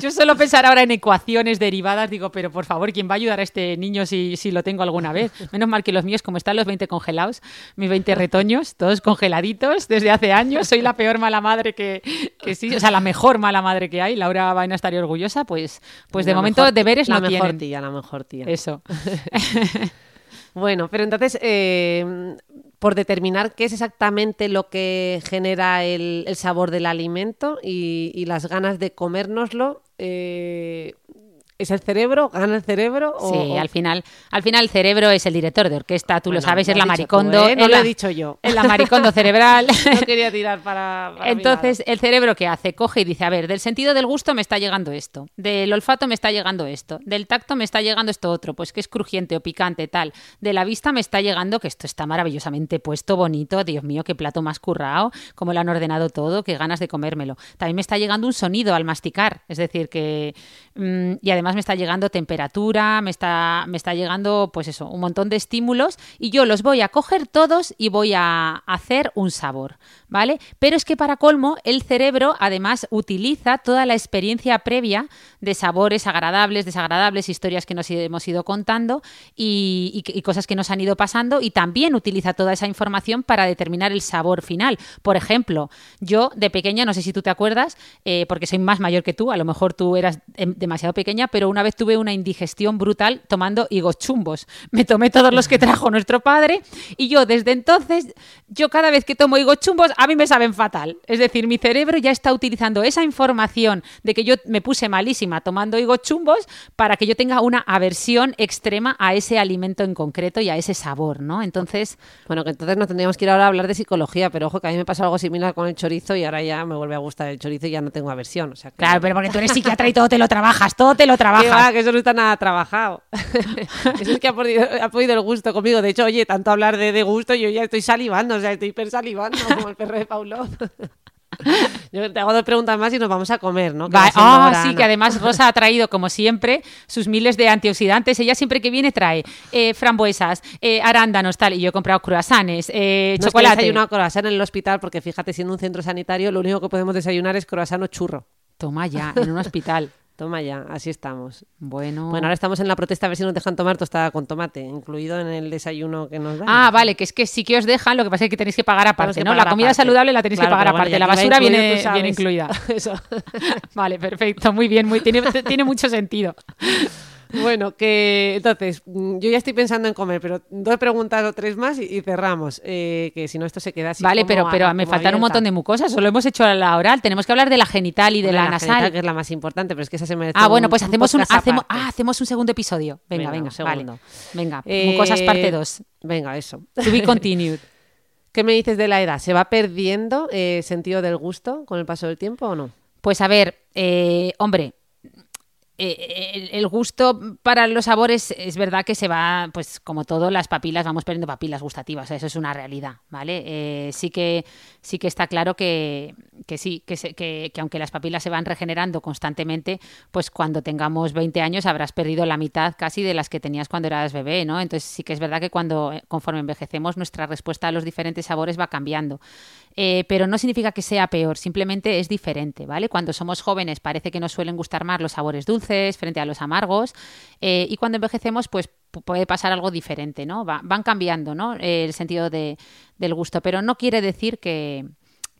Yo suelo pensar ahora en ecuaciones derivadas, digo, pero por favor, ¿quién va a ayudar a este niño si, si lo tengo alguna vez? Menos mal que los míos, como están los 20 congelados, mis 20 retoños, todos congeladitos desde hace años, soy la peor mala madre que, que sí, o sea, la mejor mala madre que hay, Laura va a estar orgullosa, pues, pues de momento deberes no tienen. La mejor tía, la mejor tía. Eso. <laughs> Bueno, pero entonces, eh, por determinar qué es exactamente lo que genera el, sabor del alimento y, las ganas de comérnoslo, eh, ¿Es el cerebro? ¿Gana el cerebro? sí, al final al final el cerebro es el director de orquesta, tú lo sabes, es la maricondo. ¿eh? No lo he dicho yo. Es la maricondo cerebral. <laughs> no quería tirar para... Entonces, el cerebro ¿qué hace? Coge y dice, a ver, del sentido del gusto me está llegando esto, del olfato me está llegando esto, del tacto me está llegando esto otro, pues que es crujiente o picante, tal. De la vista me está llegando que esto está maravillosamente puesto, bonito, Dios mío, qué plato más currado, cómo lo han ordenado todo, qué ganas de comérmelo. También me está llegando un sonido al masticar, es decir, que... Mm, y además me está llegando temperatura, me está, me está llegando, pues eso, un montón de estímulos y yo los voy a coger todos y voy a hacer un sabor, ¿vale? Pero es que para colmo, el cerebro además utiliza toda la experiencia previa de sabores agradables, desagradables, historias que nos hemos ido contando y, cosas que nos han ido pasando y también utiliza toda esa información para determinar el sabor final. Por ejemplo, yo de pequeña, no sé si tú te acuerdas, eh, porque soy más mayor que tú, a lo mejor tú eras em, demasiado pequeña, pero una vez tuve una indigestión brutal tomando higos chumbos. <laughs> Me tomé todos los que trajo nuestro padre y yo desde entonces, yo cada vez que tomo higos chumbos, a mí me saben fatal. Es decir, mi cerebro ya está utilizando esa información de que yo me puse malísima tomando higos chumbos para que yo tenga una aversión extrema a ese alimento en concreto y a ese sabor, ¿no? Entonces... Bueno, que entonces no tendríamos que ir ahora a hablar de psicología, pero ojo que a mí me pasa algo similar con el chorizo y ahora ya me vuelve a gustar el chorizo y ya no tengo aversión. O sea, que- Claro, pero porque tú eres psiquiatra y todo te lo trabajas, todo te lo <laughs> trabajas. va, que eso no está nada trabajado. <laughs> eso es que ha podido, ha podido el gusto conmigo. De hecho, oye, tanto hablar de, de gusto, yo ya estoy salivando, o sea, estoy hiper salivando, como el perro de Paulo. <laughs> yo te hago dos preguntas más y nos vamos a comer, ¿no? Ah, sí, que además Rosa ha traído, como siempre, sus miles de antioxidantes. Ella siempre que viene trae eh, frambuesas, eh, arándanos, tal. Y yo he comprado croissants, eh, No es que chocolate. desayuno croissant en el hospital porque fíjate, siendo un centro sanitario, lo único que podemos desayunar es croissant o churro. Toma ya, en un hospital. Toma ya, así estamos. Bueno. Bueno, ahora estamos en la protesta a ver si nos dejan tomar tostada con tomate, incluido en el desayuno que nos dan. Ah, vale, que es que sí que os dejan, lo que pasa es que tenéis que pagar aparte, que ¿no? pagar la comida aparte. saludable la tenéis Claro, que pagar bueno, aparte, la basura incluido, viene incluida. <laughs> Eso. <laughs> Vale, perfecto, muy bien, muy, tiene, <laughs> tiene mucho sentido. Bueno, que entonces, mm, yo ya estoy pensando en comer, pero dos preguntas o tres más y, y cerramos. eh, que si no, esto se queda así. Vale, como pero, a- pero me faltan un montón de mucosas, solo hemos hecho la oral, tenemos que hablar de la genital y de Bueno, la, genital, nasal. que es la más importante, pero es que esa se merece. Ah, bueno, un- pues hacemos un, hacemos, ah, hacemos un segundo episodio. Venga, Venga, venga, un segundo. vale. Venga, Eh, mucosas parte 2. Venga, eso. To be continued. <laughs> ¿Qué me dices de la edad? ¿Se va perdiendo eh, sentido del gusto con el paso del tiempo o no? Pues a ver, eh, hombre, eh, el, gusto para los sabores es verdad que se va, pues como todo, las papilas, vamos perdiendo papilas gustativas, eso es una realidad, ¿vale? Eh, sí, que, sí que está claro que, que sí, que, se- que- que aunque las papilas se van regenerando constantemente, pues cuando tengamos 20 años habrás perdido la mitad casi de las que tenías cuando eras bebé, ¿no? Entonces sí que es verdad que cuando, eh, conforme envejecemos, nuestra respuesta a los diferentes sabores va cambiando. Pero no significa que sea peor, simplemente es diferente, ¿vale? Cuando somos jóvenes parece que nos suelen gustar más los sabores dulces frente a los amargos eh, y cuando envejecemos pues pu- puede pasar algo diferente, ¿no? Va- van cambiando, ¿no? El sentido de- del gusto, pero no quiere decir que,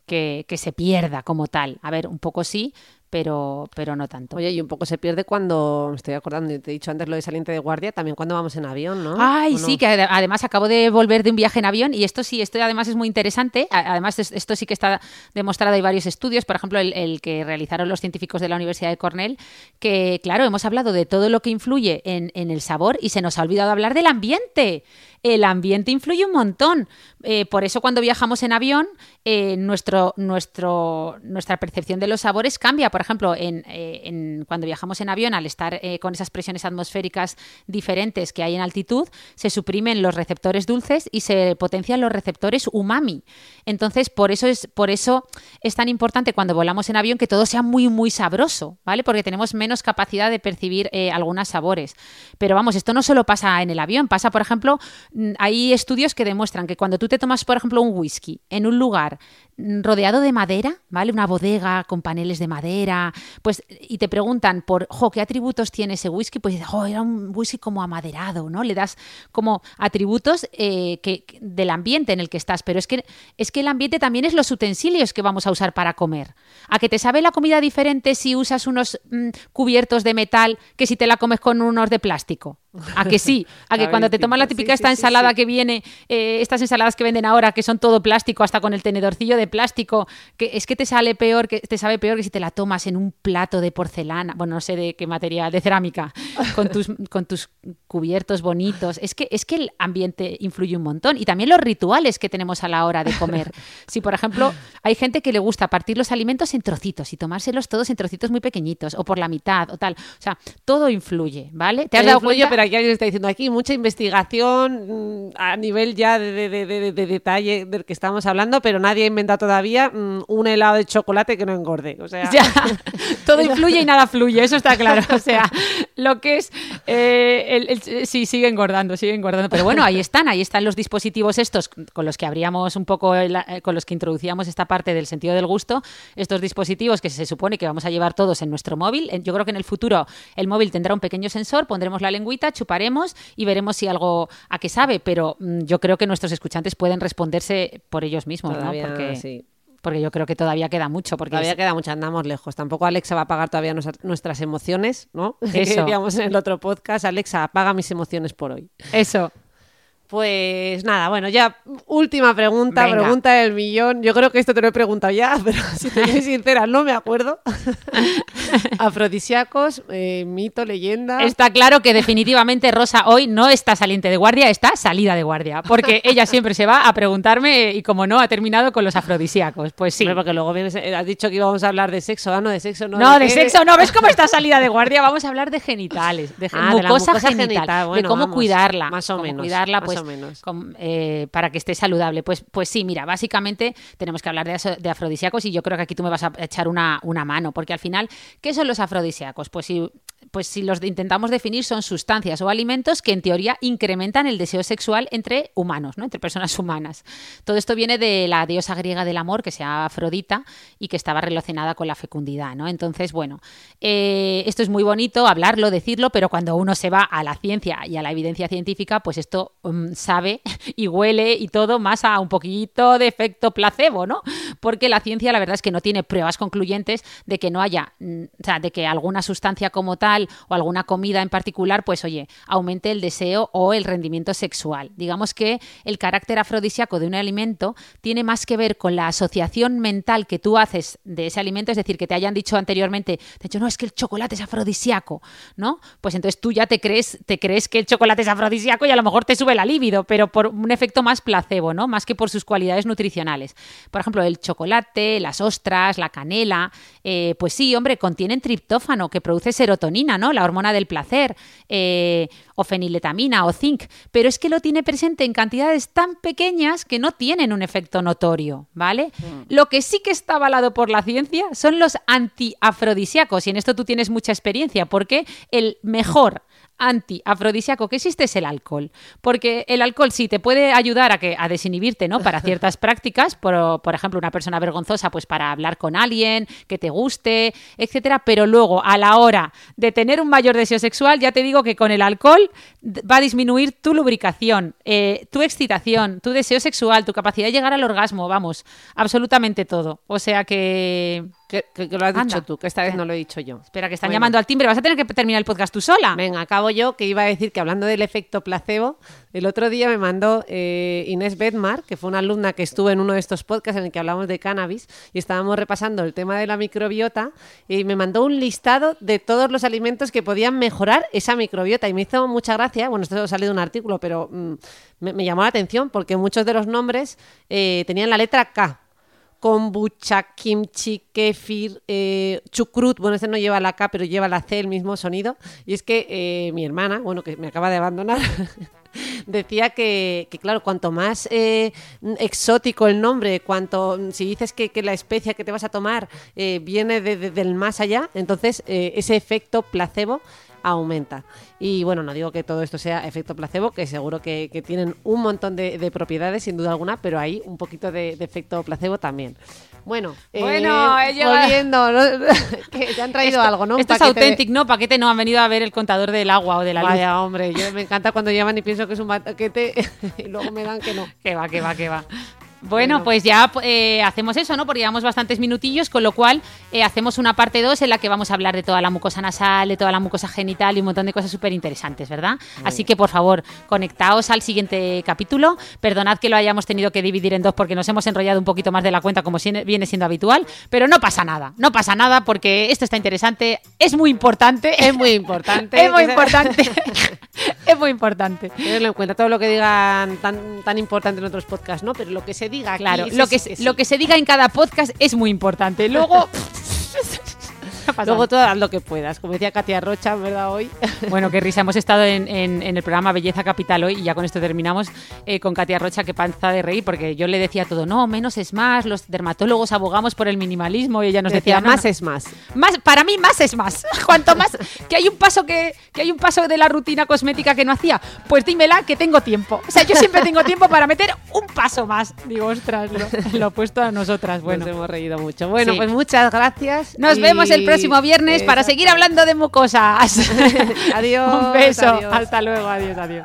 que, que se pierda como tal. A ver, un poco sí, pero, pero no tanto. Oye, y un poco se pierde cuando, me estoy acordando, te he dicho antes lo de saliente de guardia, también cuando vamos en avión, ¿no? Ay, sí, que ade- además acabo de volver de un viaje en avión y esto sí, esto además es muy interesante. Además, es- esto sí que está demostrado, hay varios estudios, por ejemplo, el, el que realizaron los científicos de la Universidad de Cornell, que claro, hemos hablado de todo lo que influye en, en el sabor y se nos ha olvidado hablar del ambiente. El ambiente influye un montón. Eh, por eso cuando viajamos en avión, eh, nuestro, nuestro, nuestra percepción de los sabores cambia. Por ejemplo, eh, en- cuando viajamos en avión, al estar eh, con esas presiones atmosféricas diferentes que hay en altitud, se suprimen los receptores dulces y se potencian los receptores umami. Entonces, por eso es, por eso es tan importante cuando volamos en avión que todo sea muy, muy sabroso, ¿vale? Porque tenemos menos capacidad de percibir eh, algunos sabores. Pero vamos, esto no solo pasa en el avión, pasa, por ejemplo, mm, hay estudios que demuestran que cuando tú te tomas, por ejemplo, un whisky en un lugar mm, rodeado de madera, ¿vale? Una bodega con paneles de madera, pues, y te preguntan por, ¿qué atributos tiene ese whisky? Pues dices, jo, era un whisky como amaderado, ¿no? Le das como atributos eh, que- del ambiente en el que estás, pero es que, es que el ambiente también es los utensilios que vamos a usar para comer. A que te sabe la comida diferente si usas unos mm, cubiertos de metal que si te la comes con unos de plástico. A que sí, a <laughs> que cuando te tomas la típica Sí, esta sí, ensalada sí. que viene, eh, estas ensaladas que venden ahora, que son todo plástico, hasta con el tenedorcillo de plástico, que es que te sale peor, que te sabe peor que si te la tomas en un plato de porcelana, bueno, no sé de qué material, de cerámica, <laughs> con tus, con tus cubiertos bonitos. Es que, es que el ambiente influye un montón. Y también los rituales que tenemos a la hora de comer. <laughs> Si, por ejemplo, hay gente que le gusta partir los alimentos en trocitos y tomárselos todos en trocitos muy pequeñitos, o por la mitad, o tal. O sea, todo influye, ¿vale? ¿Te has Todo dado influye, cuenta? Aquí alguien está diciendo aquí mucha investigación mm, a nivel ya de, de- de- de- de detalle del que estamos hablando, pero nadie ha inventado todavía mm, un helado de chocolate que no engorde. O sea, Ya, <laughs> todo influye y nada fluye, eso está claro. O sea, <laughs> lo que es. eh, el- el- sí, sigue engordando, sigue engordando. Pero bueno, ahí están, ahí están los dispositivos estos con los que abríamos un poco, el- eh, con los que introducíamos esta parte del sentido del gusto. Estos dispositivos que se supone que vamos a llevar todos en nuestro móvil. Yo creo que en el futuro el móvil tendrá un pequeño sensor, pondremos la lengüita, chuparemos y veremos si algo a qué sabe. Pero mm, yo creo que nuestros escuchantes pueden responderse por ellos mismos, ¿no? Porque. sí. porque yo creo que todavía queda mucho. Porque todavía es- queda mucho, andamos lejos. Tampoco Alexa va a apagar todavía nuestra- nuestras emociones, ¿no? <laughs> Que Eso. en el otro podcast, Alexa, apaga mis emociones por hoy. Eso. Pues nada, bueno, ya última pregunta, Venga. pregunta del millón. Yo creo que esto te lo he preguntado ya, <laughs> pero si te soy <laughs> sincera, no me acuerdo. <laughs> Afrodisíacos, eh, mito, leyenda. Está claro que definitivamente Rosa hoy no está saliente de guardia, está salida de guardia, porque ella siempre se va a preguntarme y como no ha terminado con los afrodisíacos. Pues sí. Porque luego eh, has dicho que íbamos a hablar de sexo, ah, no de sexo, no. No, de sexo no, ¿ves cómo está salida de guardia? Vamos a hablar de genitales, de, gen- Ah, de la mucosa, mucosa genital, genital. Bueno, de cómo vamos, cuidarla, más o menos, cuidarla, más pues, o menos. eh, para que esté saludable. Pues, pues sí, mira, básicamente tenemos que hablar de, de afrodisíacos y yo creo que aquí tú me vas a echar una, una mano, porque al final, ¿qué son los afrodisíacos? Pues si, pues si los intentamos definir son sustancias o alimentos que en teoría incrementan el deseo sexual entre humanos, ¿no? entre personas <laughs> humanas. Todo esto viene de la diosa griega del amor, que se llama Afrodita, y que estaba relacionada con la fecundidad. ¿no? Entonces, bueno, eh, esto es muy bonito hablarlo, decirlo, pero cuando uno se va a la ciencia y a la evidencia científica, pues esto mm, sabe <laughs> y huele y todo más a un poquito de efecto placebo, ¿no? Porque la ciencia, la verdad es que no tiene pruebas concluyentes de que no haya, mm, o sea, de que alguna sustancia como tal o alguna comida en particular, pues oye, aumente el deseo o el rendimiento sexual. Digamos que el carácter afrodisíaco de un alimento tiene más que ver con la asociación mental que tú haces de ese alimento, es decir, que te hayan dicho anteriormente, te dicho, no, es que el chocolate es afrodisíaco, ¿no? Pues entonces tú ya te crees, te crees que el chocolate es afrodisíaco y a lo mejor te sube la libido, pero por un efecto más placebo, ¿no? Más que por sus cualidades nutricionales. Por ejemplo, el chocolate, las ostras, la canela, eh, pues sí, hombre, contienen triptófano que produce serotonina, ¿no? La hormona del placer, eh, o feniletamina o zinc, pero es que lo tiene presente en cantidades tan pequeñas que no tienen un efecto notorio, ¿vale? Lo que sí que está avalado por la ciencia son los antiafrodisíacos, y en esto tú tienes mucha experiencia, porque el mejor antiafrodisíaco que existe es el alcohol. Porque el alcohol sí te puede ayudar a, que, a desinhibirte, ¿no? Para ciertas <laughs> prácticas, por, por ejemplo, una persona vergonzosa, pues para hablar con alguien, que te guste, etcétera. Pero luego, a la hora de tener un mayor deseo sexual, ya te digo que con el alcohol va a disminuir tu lubricación, eh, tu excitación, tu deseo sexual, tu capacidad de llegar al orgasmo, vamos, absolutamente todo. O sea que. Que, que- que lo has Anda. dicho tú, que esta vez no lo he dicho yo. Espera, que están Bueno. llamando al timbre. Vas a tener que terminar el podcast tú sola. Venga, acabo yo, que iba a decir que hablando del efecto placebo, el otro día me mandó eh, Inés Bedmar, que fue una alumna que estuvo en uno de estos podcasts en el que hablamos de cannabis y estábamos repasando el tema de la microbiota y me mandó un listado de todos los alimentos que podían mejorar esa microbiota y me hizo mucha gracia, bueno, esto salió de un artículo, pero mm, me, me llamó la atención porque muchos de los nombres eh, tenían la letra K kombucha, kimchi, kefir, eh, chucrut, bueno, este no lleva la K, pero lleva la C, el mismo sonido. Y es que eh, mi hermana, bueno, que me acaba de abandonar, <laughs> decía que, que, claro, cuanto más eh, exótico el nombre, cuanto si dices que, que la especia que te vas a tomar viene de- de- del más allá, entonces ese efecto placebo aumenta. Y bueno, no digo que todo esto sea efecto placebo, que seguro que, que tienen un montón de, de propiedades, sin duda alguna, pero hay un poquito de, de efecto placebo también. Bueno, eh, Bueno, llegado- volviendo, ¿no? <laughs> que ya han traído Esto- algo, ¿no? Un Esto es de- auténtico, ¿no? Paquete no han venido a ver el contador del agua o de la luz. Vaya, hombre, yo me encanta cuando llaman y pienso que es un paquete <laughs> y luego me dan que no. Que va, que va, que va. Bueno, Bueno. pues ya eh, hacemos eso, ¿no? Porque llevamos bastantes minutillos, con lo cual eh, hacemos una parte 2 en la que vamos a hablar de toda la mucosa nasal, de toda la mucosa genital y un montón de cosas súper interesantes, ¿verdad? Así que, por favor, conectaos al siguiente capítulo. Perdonad que lo hayamos tenido que dividir en dos porque nos hemos enrollado un poquito más de la cuenta, como viene siendo habitual, pero no pasa nada, no pasa nada porque esto está interesante, es muy importante. Es muy importante. <laughs> es muy importante. <laughs> <laughs> es muy importante. Tenerlo en cuenta todo lo que digan tan, tan importante en otros podcasts, ¿no? Pero lo que se diga Claro, lo que, sí. lo que se diga en cada podcast es muy importante. Luego. <laughs> <laughs> Luego tú haz lo que puedas. Como decía Katia Rocha, ¿verdad? Hoy. <laughs> Bueno, qué risa. Hemos estado en, en- en el programa Belleza Capital hoy y ya con esto terminamos eh, con Katia Rocha, que panza de reír, porque yo le decía todo, no, menos es más, los dermatólogos abogamos por el minimalismo y ella nos decía, Decía, "No, más no, es más. más, para mí más es más. <laughs> Cuanto más que hay un paso que, que hay un paso de la rutina cosmética que no hacía, pues dímela que tengo tiempo. O sea, yo siempre tengo tiempo para meter un paso más. Digo, ostras, lo, lo opuesto a nosotras. Bueno, Nos hemos reído mucho. Bueno, Sí. pues muchas gracias. nos y- vemos el próximo viernes para seguir hablando de mucosas. <laughs> Adiós, un beso. adiós. Hasta luego. Adiós, adiós.